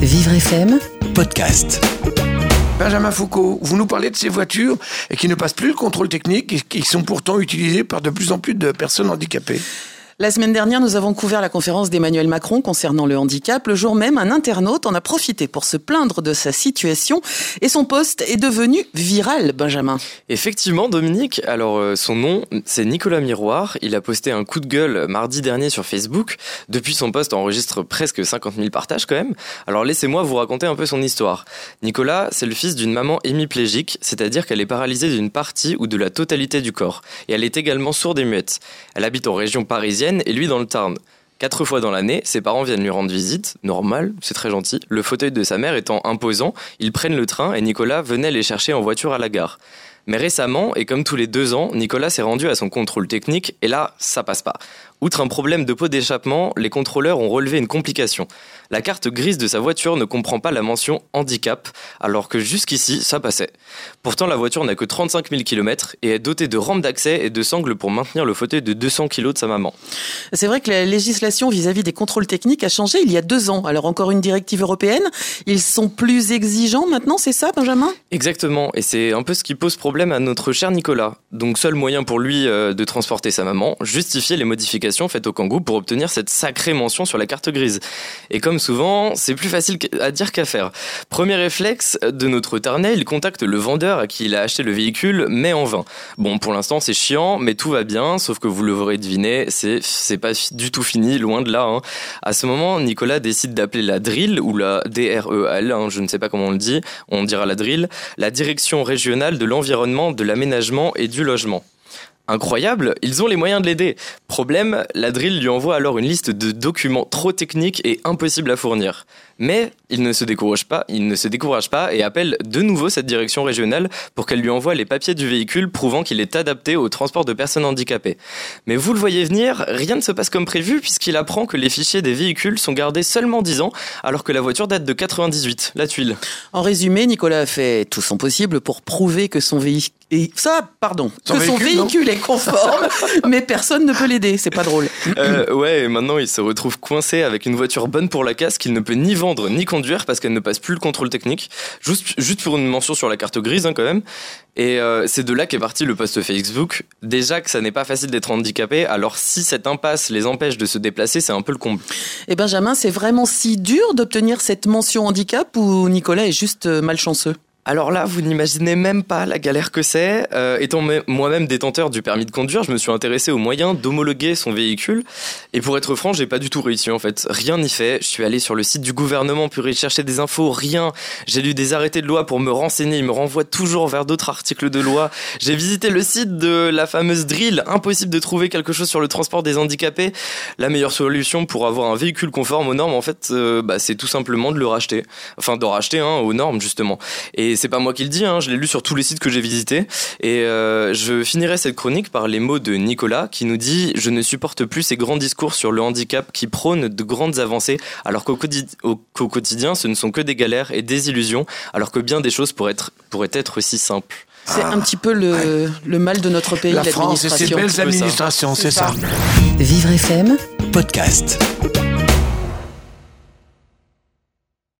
Vivre FM, podcast. Benjamin Foucault, vous nous parlez de ces voitures qui ne passent plus le contrôle technique et qui sont pourtant utilisées par de plus en plus de personnes handicapées. La semaine dernière, nous avons couvert la conférence d'Emmanuel Macron concernant le handicap. Le jour même, un internaute en a profité pour se plaindre de sa situation et son poste est devenu viral, Benjamin. Effectivement, Dominique. Alors, euh, son nom, c'est Nicolas Miroir. Il a posté un coup de gueule mardi dernier sur Facebook. Depuis, son poste enregistre presque 50 000 partages quand même. Alors, laissez-moi vous raconter un peu son histoire. Nicolas, c'est le fils d'une maman hémiplégique, c'est-à-dire qu'elle est paralysée d'une partie ou de la totalité du corps. Et elle est également sourde et muette. Elle habite en région parisienne et lui dans le Tarn. Quatre fois dans l'année, ses parents viennent lui rendre visite, normal, c'est très gentil. Le fauteuil de sa mère étant imposant, ils prennent le train et Nicolas venait les chercher en voiture à la gare. Mais récemment, et comme tous les deux ans, Nicolas s'est rendu à son contrôle technique et là, ça passe pas. Outre un problème de pot d'échappement, les contrôleurs ont relevé une complication. La carte grise de sa voiture ne comprend pas la mention handicap, alors que jusqu'ici, ça passait. Pourtant, la voiture n'a que 35 000 km et est dotée de rampes d'accès et de sangles pour maintenir le fauteuil de 200 kg de sa maman. C'est vrai que la législation vis-à-vis des contrôles techniques a changé il y a deux ans. Alors encore une directive européenne, ils sont plus exigeants maintenant, c'est ça, Benjamin? Exactement, et c'est un peu ce qui pose problème à notre cher Nicolas. Donc seul moyen pour lui euh, de transporter sa maman, justifier les modifications faites au Kangoo pour obtenir cette sacrée mention sur la carte grise. Et comme souvent, c'est plus facile à dire qu'à faire. Premier réflexe de notre Tarnet, il contacte le vendeur à qui il a acheté le véhicule, mais en vain. Bon, pour l'instant, c'est chiant, mais tout va bien, sauf que vous l'aurez deviné, c'est, c'est pas du tout fini, loin de là. Hein. À ce moment, Nicolas décide d'appeler la DRIL, ou la DREL, hein, je ne sais pas comment on le dit, on dira la DRIL, la Direction régionale de l'environnement, de l'aménagement et du logement. Incroyable, ils ont les moyens de l'aider. Problème, la drill lui envoie alors une liste de documents trop techniques et impossibles à fournir. Mais il ne se décourage pas, il ne se décourage pas et appelle de nouveau cette direction régionale pour qu'elle lui envoie les papiers du véhicule prouvant qu'il est adapté au transport de personnes handicapées. Mais vous le voyez venir, rien ne se passe comme prévu puisqu'il apprend que les fichiers des véhicules sont gardés seulement 10 ans alors que la voiture date de 98, la tuile. En résumé, Nicolas a fait tout son possible pour prouver que son véhicule ça, pardon, que son véhicule est conforme, mais personne ne peut l'aider. C'est pas drôle. Euh, ouais, et maintenant il se retrouve coincé avec une voiture bonne pour la casse qu'il ne peut ni vendre ni conduire parce qu'elle ne passe plus le contrôle technique. Juste, juste pour une mention sur la carte grise, hein, quand même. Et euh, c'est de là qu'est parti le post Facebook. Déjà que ça n'est pas facile d'être handicapé, alors si cette impasse les empêche de se déplacer, c'est un peu le comble. Et Benjamin, c'est vraiment si dur d'obtenir cette mention handicap ou Nicolas est juste euh, malchanceux? Alors là, vous n'imaginez même pas la galère que c'est. Euh, étant moi-même détenteur du permis de conduire, je me suis intéressé aux moyens d'homologuer son véhicule. Et pour être franc, j'ai pas du tout réussi en fait. Rien n'y fait. Je suis allé sur le site du gouvernement pour y chercher des infos. Rien. J'ai lu des arrêtés de loi pour me renseigner. Ils me renvoient toujours vers d'autres articles de loi. J'ai visité le site de la fameuse drill. Impossible de trouver quelque chose sur le transport des handicapés. La meilleure solution pour avoir un véhicule conforme aux normes, en fait, euh, bah, c'est tout simplement de le racheter. Enfin, de racheter hein, aux normes justement. Et et c'est pas moi qui le dis, hein, je l'ai lu sur tous les sites que j'ai visités. Et euh, je finirai cette chronique par les mots de Nicolas qui nous dit Je ne supporte plus ces grands discours sur le handicap qui prônent de grandes avancées, alors qu'au quotidien, ce ne sont que des galères et des illusions, alors que bien des choses pourraient être, pourraient être aussi simples. C'est un petit peu le, le, mal de notre pays, la France et ses belles administrations, c'est ça. Vivre FM, podcast.